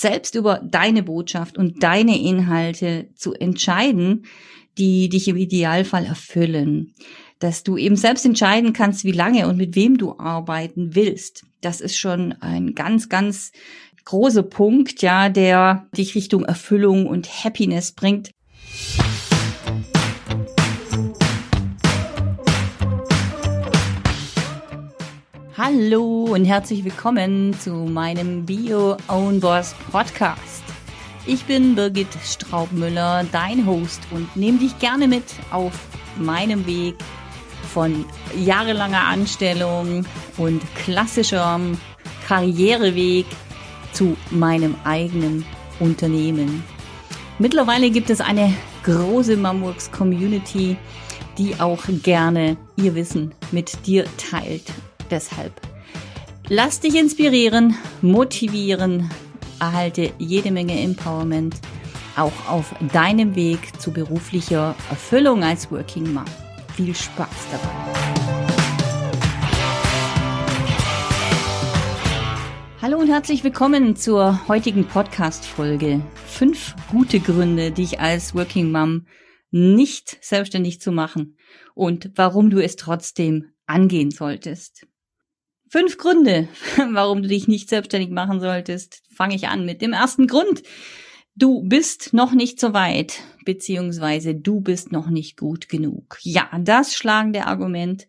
selbst über deine Botschaft und deine Inhalte zu entscheiden, die dich im Idealfall erfüllen. Dass du eben selbst entscheiden kannst, wie lange und mit wem du arbeiten willst. Das ist schon ein ganz, ganz großer Punkt, ja, der dich Richtung Erfüllung und Happiness bringt. Hallo und herzlich willkommen zu meinem Bio Own Boss Podcast. Ich bin Birgit Straubmüller, dein Host und nehme dich gerne mit auf meinem Weg von jahrelanger Anstellung und klassischerem Karriereweg zu meinem eigenen Unternehmen. Mittlerweile gibt es eine große Mamworks Community, die auch gerne ihr Wissen mit dir teilt Deshalb lass dich inspirieren, motivieren, erhalte jede Menge Empowerment auch auf deinem Weg zu beruflicher Erfüllung als Working Mom. Viel Spaß dabei. Hallo und herzlich willkommen zur heutigen Podcast-Folge. Fünf gute Gründe, dich als Working Mom nicht selbstständig zu machen und warum du es trotzdem angehen solltest. Fünf Gründe, warum du dich nicht selbstständig machen solltest. Fange ich an mit dem ersten Grund. Du bist noch nicht so weit, beziehungsweise du bist noch nicht gut genug. Ja, das schlagende Argument,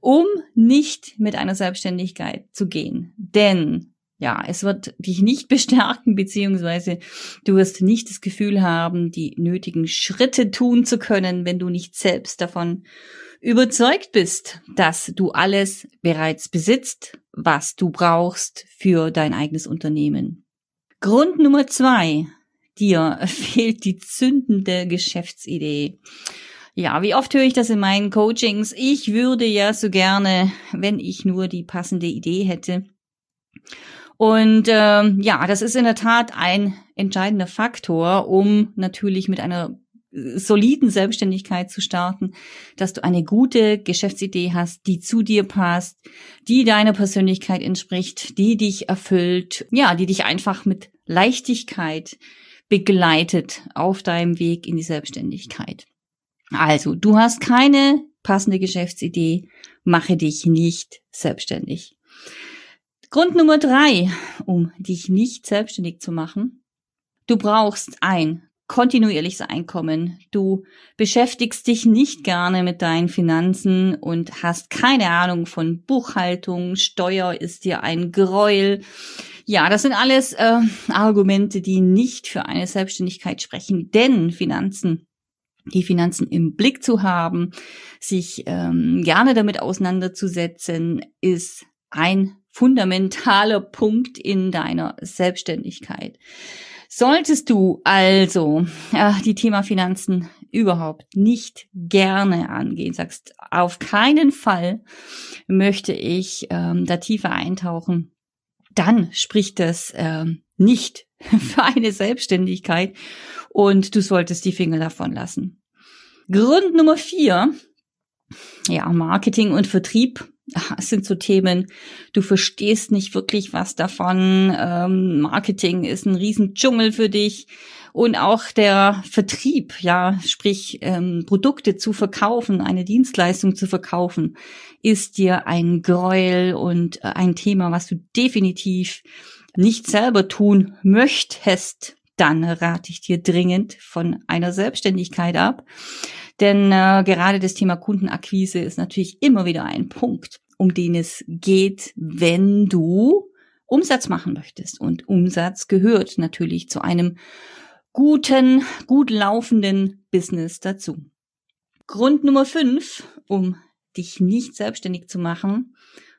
um nicht mit einer Selbstständigkeit zu gehen. Denn ja, es wird dich nicht bestärken, beziehungsweise du wirst nicht das Gefühl haben, die nötigen Schritte tun zu können, wenn du nicht selbst davon überzeugt bist, dass du alles bereits besitzt, was du brauchst für dein eigenes Unternehmen. Grund Nummer zwei. Dir fehlt die zündende Geschäftsidee. Ja, wie oft höre ich das in meinen Coachings? Ich würde ja so gerne, wenn ich nur die passende Idee hätte. Und ähm, ja, das ist in der Tat ein entscheidender Faktor, um natürlich mit einer soliden Selbstständigkeit zu starten, dass du eine gute Geschäftsidee hast, die zu dir passt, die deiner Persönlichkeit entspricht, die dich erfüllt, ja, die dich einfach mit Leichtigkeit begleitet auf deinem Weg in die Selbstständigkeit. Also, du hast keine passende Geschäftsidee, mache dich nicht selbstständig. Grund Nummer drei, um dich nicht selbstständig zu machen. Du brauchst ein kontinuierliches Einkommen. Du beschäftigst dich nicht gerne mit deinen Finanzen und hast keine Ahnung von Buchhaltung, Steuer ist dir ein Gräuel. Ja, das sind alles äh, Argumente, die nicht für eine Selbstständigkeit sprechen, denn Finanzen die Finanzen im Blick zu haben, sich ähm, gerne damit auseinanderzusetzen, ist ein fundamentaler Punkt in deiner Selbstständigkeit. Solltest du also äh, die Thema Finanzen überhaupt nicht gerne angehen, sagst, auf keinen Fall möchte ich ähm, da tiefer eintauchen, dann spricht das ähm, nicht für eine Selbstständigkeit und du solltest die Finger davon lassen. Grund Nummer vier, ja, Marketing und Vertrieb es sind so Themen, du verstehst nicht wirklich was davon. Ähm, Marketing ist ein Riesendschungel für dich. Und auch der Vertrieb, ja, sprich ähm, Produkte zu verkaufen, eine Dienstleistung zu verkaufen, ist dir ein Gräuel und äh, ein Thema, was du definitiv nicht selber tun möchtest. Dann rate ich dir dringend von einer Selbstständigkeit ab. Denn äh, gerade das Thema Kundenakquise ist natürlich immer wieder ein Punkt, um den es geht, wenn du Umsatz machen möchtest. Und Umsatz gehört natürlich zu einem guten, gut laufenden Business dazu. Grund Nummer fünf, um dich nicht selbstständig zu machen.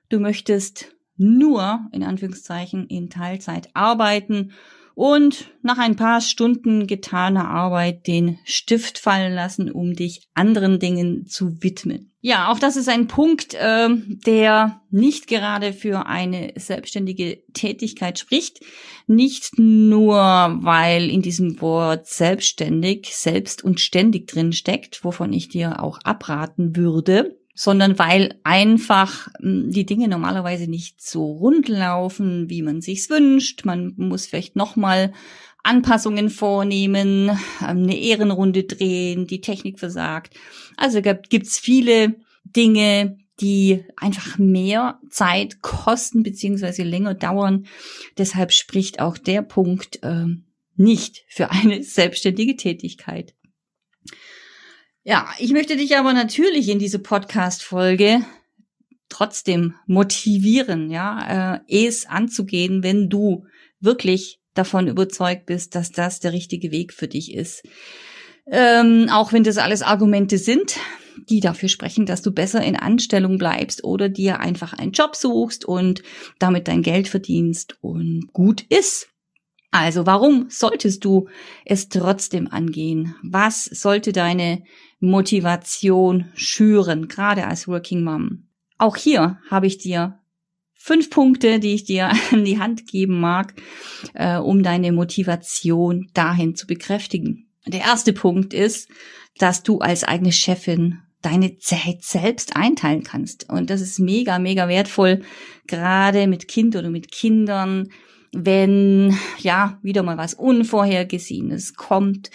Du möchtest nur in Anführungszeichen in Teilzeit arbeiten und nach ein paar Stunden getaner Arbeit den Stift fallen lassen, um dich anderen Dingen zu widmen. Ja, auch das ist ein Punkt, äh, der nicht gerade für eine selbstständige Tätigkeit spricht. Nicht nur, weil in diesem Wort selbstständig, selbst und ständig drin steckt, wovon ich dir auch abraten würde. Sondern weil einfach hm, die Dinge normalerweise nicht so rund laufen, wie man sich's wünscht. Man muss vielleicht nochmal Anpassungen vornehmen, ähm, eine Ehrenrunde drehen, die Technik versagt. Also gibt's viele Dinge, die einfach mehr Zeit kosten beziehungsweise länger dauern. Deshalb spricht auch der Punkt äh, nicht für eine selbstständige Tätigkeit. Ja, ich möchte dich aber natürlich in diese Podcast-Folge trotzdem motivieren, ja, äh, es anzugehen, wenn du wirklich davon überzeugt bist, dass das der richtige Weg für dich ist. Ähm, auch wenn das alles Argumente sind, die dafür sprechen, dass du besser in Anstellung bleibst oder dir einfach einen Job suchst und damit dein Geld verdienst und gut ist. Also warum solltest du es trotzdem angehen? Was sollte deine Motivation schüren, gerade als Working Mom? Auch hier habe ich dir fünf Punkte, die ich dir an die Hand geben mag, äh, um deine Motivation dahin zu bekräftigen. Der erste Punkt ist, dass du als eigene Chefin deine Zeit selbst einteilen kannst. Und das ist mega, mega wertvoll, gerade mit Kind oder mit Kindern, wenn ja wieder mal was Unvorhergesehenes kommt,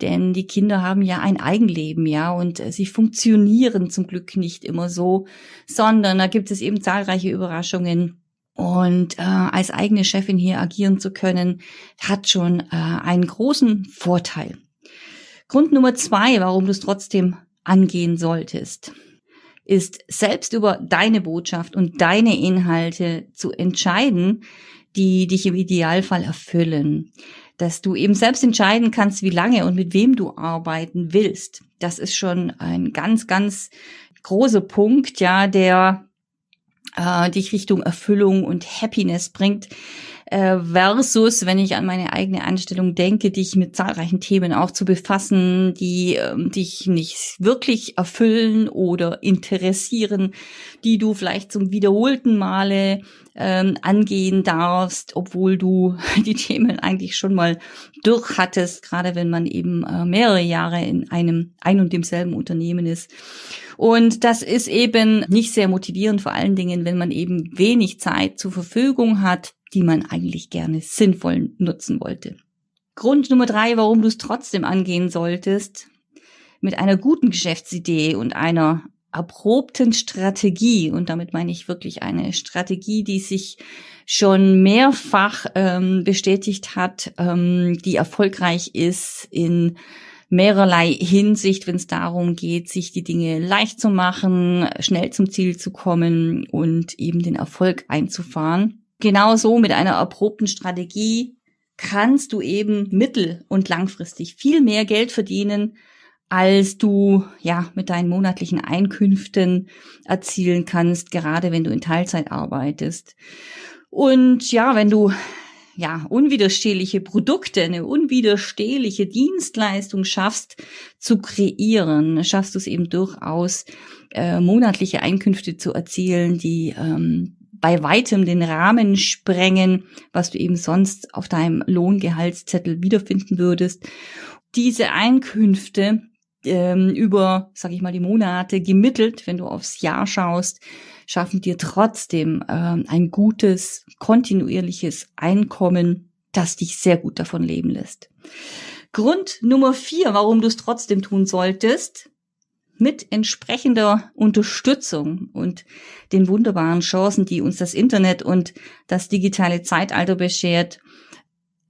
denn die Kinder haben ja ein Eigenleben, ja, und sie funktionieren zum Glück nicht immer so, sondern da gibt es eben zahlreiche Überraschungen. Und äh, als eigene Chefin hier agieren zu können, hat schon äh, einen großen Vorteil. Grund Nummer zwei, warum du es trotzdem angehen solltest, ist selbst über deine Botschaft und deine Inhalte zu entscheiden, die dich im Idealfall erfüllen. Dass du eben selbst entscheiden kannst, wie lange und mit wem du arbeiten willst. Das ist schon ein ganz, ganz großer Punkt, ja, der äh, dich Richtung Erfüllung und Happiness bringt. Äh, versus, wenn ich an meine eigene Anstellung denke, dich mit zahlreichen Themen auch zu befassen, die ähm, dich nicht wirklich erfüllen oder interessieren, die du vielleicht zum wiederholten Male ähm, angehen darfst, obwohl du die Themen eigentlich schon mal durch hattest, gerade wenn man eben äh, mehrere Jahre in einem ein und demselben Unternehmen ist. Und das ist eben nicht sehr motivierend, vor allen Dingen, wenn man eben wenig Zeit zur Verfügung hat, die man eigentlich gerne sinnvoll nutzen wollte. Grund Nummer drei, warum du es trotzdem angehen solltest, mit einer guten Geschäftsidee und einer erprobten Strategie, und damit meine ich wirklich eine Strategie, die sich schon mehrfach ähm, bestätigt hat, ähm, die erfolgreich ist in mehrerlei Hinsicht, wenn es darum geht, sich die Dinge leicht zu machen, schnell zum Ziel zu kommen und eben den Erfolg einzufahren. Genauso mit einer erprobten Strategie kannst du eben mittel- und langfristig viel mehr Geld verdienen, als du ja mit deinen monatlichen Einkünften erzielen kannst, gerade wenn du in Teilzeit arbeitest. Und ja, wenn du ja unwiderstehliche Produkte, eine unwiderstehliche Dienstleistung schaffst zu kreieren, schaffst du es eben durchaus äh, monatliche Einkünfte zu erzielen, die ähm, bei weitem den Rahmen sprengen, was du eben sonst auf deinem Lohngehaltszettel wiederfinden würdest. Diese Einkünfte ähm, über, sag ich mal, die Monate gemittelt, wenn du aufs Jahr schaust, schaffen dir trotzdem ähm, ein gutes, kontinuierliches Einkommen, das dich sehr gut davon leben lässt. Grund Nummer vier, warum du es trotzdem tun solltest, mit entsprechender Unterstützung und den wunderbaren Chancen, die uns das Internet und das digitale Zeitalter beschert,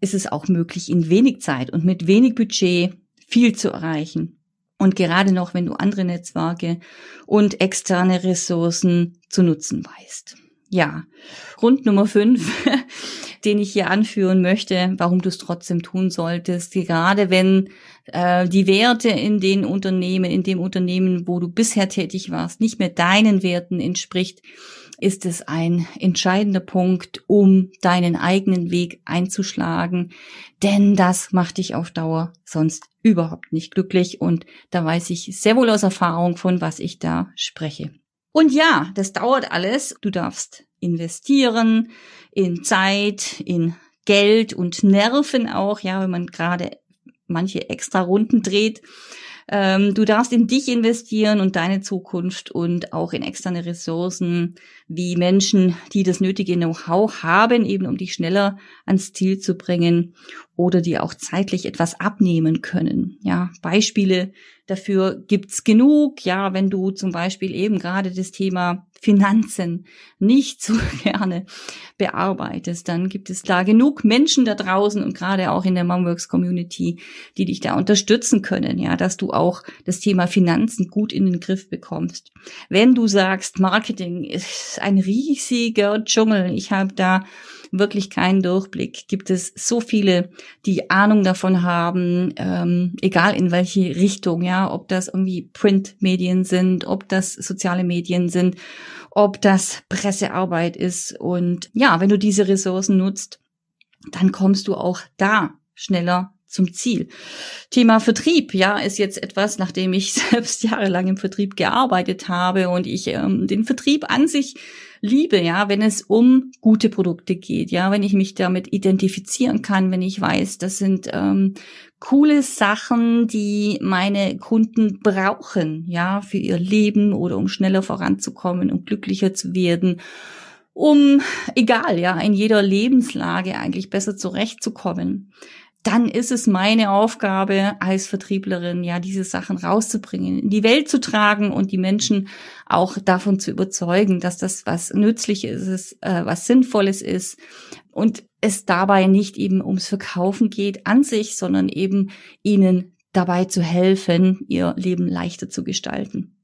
ist es auch möglich, in wenig Zeit und mit wenig Budget viel zu erreichen. Und gerade noch, wenn du andere Netzwerke und externe Ressourcen zu nutzen weißt. Ja, Grund Nummer fünf, den ich hier anführen möchte, warum du es trotzdem tun solltest, gerade wenn äh, die Werte in den Unternehmen, in dem Unternehmen, wo du bisher tätig warst, nicht mehr deinen Werten entspricht, ist es ein entscheidender Punkt, um deinen eigenen Weg einzuschlagen, denn das macht dich auf Dauer sonst überhaupt nicht glücklich und da weiß ich sehr wohl aus Erfahrung von, was ich da spreche. Und ja, das dauert alles. Du darfst investieren in Zeit, in Geld und Nerven auch, ja, wenn man gerade manche extra Runden dreht. Ähm, du darfst in dich investieren und deine Zukunft und auch in externe Ressourcen wie Menschen, die das nötige Know-how haben, eben um dich schneller ans Ziel zu bringen oder die auch zeitlich etwas abnehmen können. Ja, Beispiele dafür gibt's genug. Ja, wenn du zum Beispiel eben gerade das Thema Finanzen nicht so gerne bearbeitest, dann gibt es da genug Menschen da draußen und gerade auch in der Momworks Community, die dich da unterstützen können, ja, dass du auch das Thema Finanzen gut in den Griff bekommst. Wenn du sagst, Marketing ist ein riesiger Dschungel, ich habe da wirklich keinen Durchblick. Gibt es so viele, die Ahnung davon haben, ähm, egal in welche Richtung, ja, ob das irgendwie Printmedien sind, ob das soziale Medien sind, ob das Pressearbeit ist. Und ja, wenn du diese Ressourcen nutzt, dann kommst du auch da schneller zum Ziel. Thema Vertrieb, ja, ist jetzt etwas, nachdem ich selbst jahrelang im Vertrieb gearbeitet habe und ich ähm, den Vertrieb an sich liebe, ja, wenn es um gute Produkte geht, ja, wenn ich mich damit identifizieren kann, wenn ich weiß, das sind ähm, coole Sachen, die meine Kunden brauchen, ja, für ihr Leben oder um schneller voranzukommen, um glücklicher zu werden um, egal, ja, in jeder Lebenslage eigentlich besser zurechtzukommen dann ist es meine Aufgabe als Vertrieblerin, ja, diese Sachen rauszubringen, in die Welt zu tragen und die Menschen auch davon zu überzeugen, dass das was Nützliches ist, äh, was Sinnvolles ist und es dabei nicht eben ums Verkaufen geht an sich, sondern eben ihnen dabei zu helfen, ihr Leben leichter zu gestalten.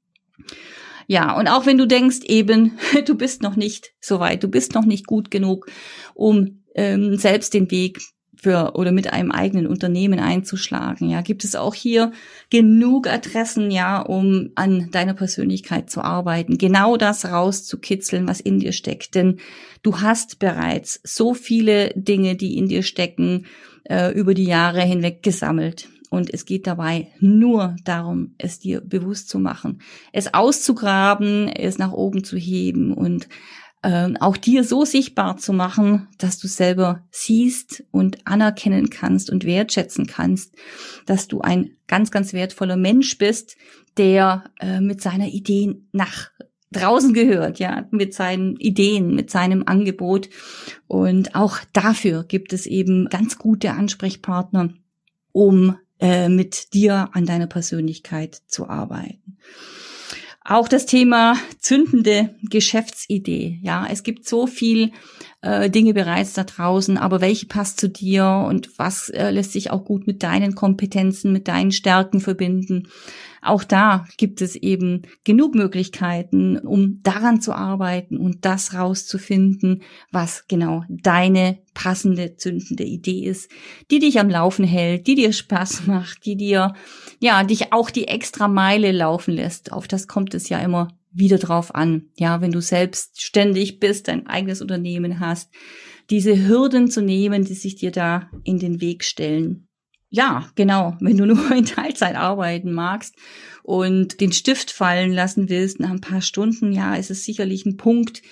Ja, und auch wenn du denkst eben, du bist noch nicht so weit, du bist noch nicht gut genug, um ähm, selbst den Weg für oder mit einem eigenen Unternehmen einzuschlagen. Ja, gibt es auch hier genug Adressen, ja, um an deiner Persönlichkeit zu arbeiten, genau das rauszukitzeln, was in dir steckt. Denn du hast bereits so viele Dinge, die in dir stecken, äh, über die Jahre hinweg gesammelt. Und es geht dabei nur darum, es dir bewusst zu machen, es auszugraben, es nach oben zu heben und ähm, auch dir so sichtbar zu machen, dass du selber siehst und anerkennen kannst und wertschätzen kannst, dass du ein ganz, ganz wertvoller Mensch bist, der äh, mit seiner Idee nach draußen gehört, ja, mit seinen Ideen, mit seinem Angebot. Und auch dafür gibt es eben ganz gute Ansprechpartner, um äh, mit dir an deiner Persönlichkeit zu arbeiten. Auch das Thema zündende Geschäftsidee. Ja, es gibt so viel äh, Dinge bereits da draußen, aber welche passt zu dir und was äh, lässt sich auch gut mit deinen Kompetenzen, mit deinen Stärken verbinden? Auch da gibt es eben genug Möglichkeiten, um daran zu arbeiten und das rauszufinden, was genau deine passende, zündende Idee ist, die dich am Laufen hält, die dir Spaß macht, die dir, ja, dich auch die extra Meile laufen lässt. Auf das kommt es ja immer wieder drauf an. Ja, wenn du selbstständig bist, dein eigenes Unternehmen hast, diese Hürden zu nehmen, die sich dir da in den Weg stellen. Ja, genau. Wenn du nur in Teilzeit arbeiten magst und den Stift fallen lassen willst nach ein paar Stunden, ja, ist es sicherlich ein Punkt,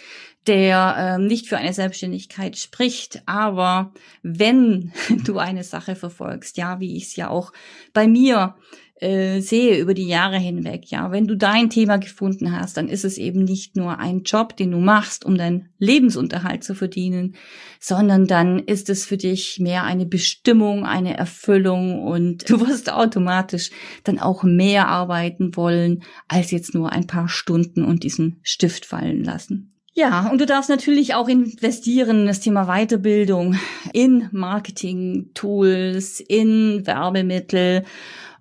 der ähm, nicht für eine Selbstständigkeit spricht. Aber wenn du eine Sache verfolgst, ja, wie ich es ja auch bei mir äh, sehe über die Jahre hinweg, ja, wenn du dein Thema gefunden hast, dann ist es eben nicht nur ein Job, den du machst, um deinen Lebensunterhalt zu verdienen, sondern dann ist es für dich mehr eine Bestimmung, eine Erfüllung und du wirst automatisch dann auch mehr arbeiten wollen, als jetzt nur ein paar Stunden und diesen Stift fallen lassen. Ja, und du darfst natürlich auch investieren in das Thema Weiterbildung, in Marketing-Tools, in Werbemittel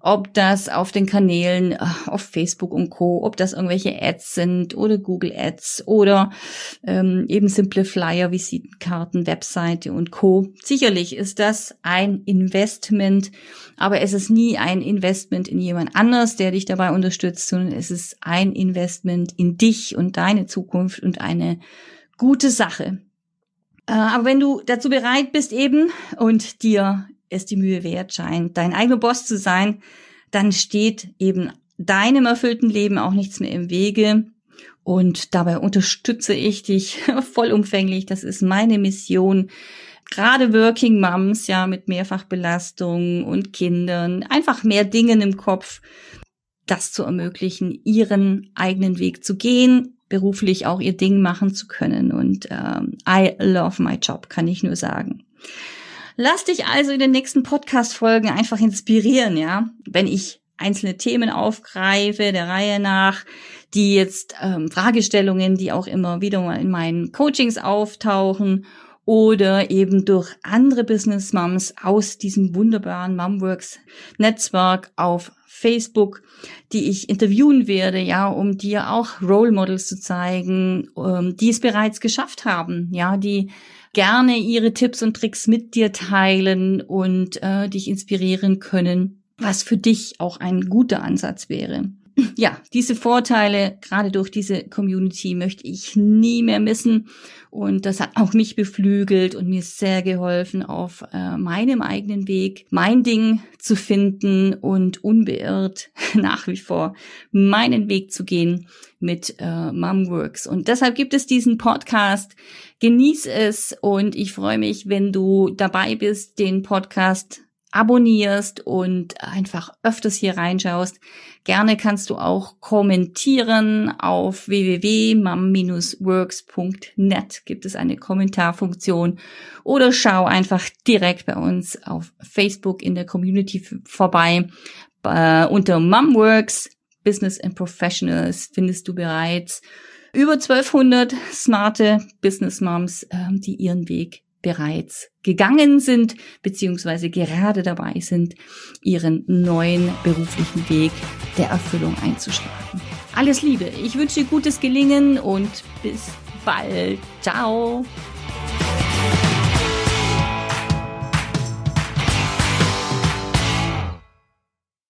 ob das auf den Kanälen, äh, auf Facebook und Co., ob das irgendwelche Ads sind oder Google Ads oder ähm, eben simple Flyer, Visitenkarten, Webseite und Co. Sicherlich ist das ein Investment, aber es ist nie ein Investment in jemand anders, der dich dabei unterstützt, sondern es ist ein Investment in dich und deine Zukunft und eine gute Sache. Äh, aber wenn du dazu bereit bist eben und dir es die Mühe wert scheint, dein eigener Boss zu sein, dann steht eben deinem erfüllten Leben auch nichts mehr im Wege. Und dabei unterstütze ich dich vollumfänglich. Das ist meine Mission, gerade Working Moms, ja, mit Mehrfachbelastung und Kindern, einfach mehr Dingen im Kopf, das zu ermöglichen, ihren eigenen Weg zu gehen, beruflich auch ihr Ding machen zu können. Und ähm, I love my job, kann ich nur sagen. Lass dich also in den nächsten Podcast-Folgen einfach inspirieren, ja. Wenn ich einzelne Themen aufgreife, der Reihe nach, die jetzt ähm, Fragestellungen, die auch immer wieder mal in meinen Coachings auftauchen oder eben durch andere Business Moms aus diesem wunderbaren Momworks Netzwerk auf Facebook, die ich interviewen werde, ja, um dir auch Role Models zu zeigen, ähm, die es bereits geschafft haben, ja, die gerne ihre Tipps und Tricks mit dir teilen und äh, dich inspirieren können, was für dich auch ein guter Ansatz wäre ja, diese Vorteile, gerade durch diese Community, möchte ich nie mehr missen. Und das hat auch mich beflügelt und mir sehr geholfen, auf äh, meinem eigenen Weg mein Ding zu finden und unbeirrt nach wie vor meinen Weg zu gehen mit äh, Momworks. Und deshalb gibt es diesen Podcast. Genieß es und ich freue mich, wenn du dabei bist, den Podcast abonnierst und einfach öfters hier reinschaust. Gerne kannst du auch kommentieren auf www.mam-works.net gibt es eine Kommentarfunktion oder schau einfach direkt bei uns auf Facebook in der Community vorbei. Äh, unter Mumworks Business and Professionals findest du bereits über 1200 smarte Business Moms, äh, die ihren Weg bereits gegangen sind, beziehungsweise gerade dabei sind, ihren neuen beruflichen Weg der Erfüllung einzuschlagen. Alles Liebe, ich wünsche dir gutes Gelingen und bis bald. Ciao.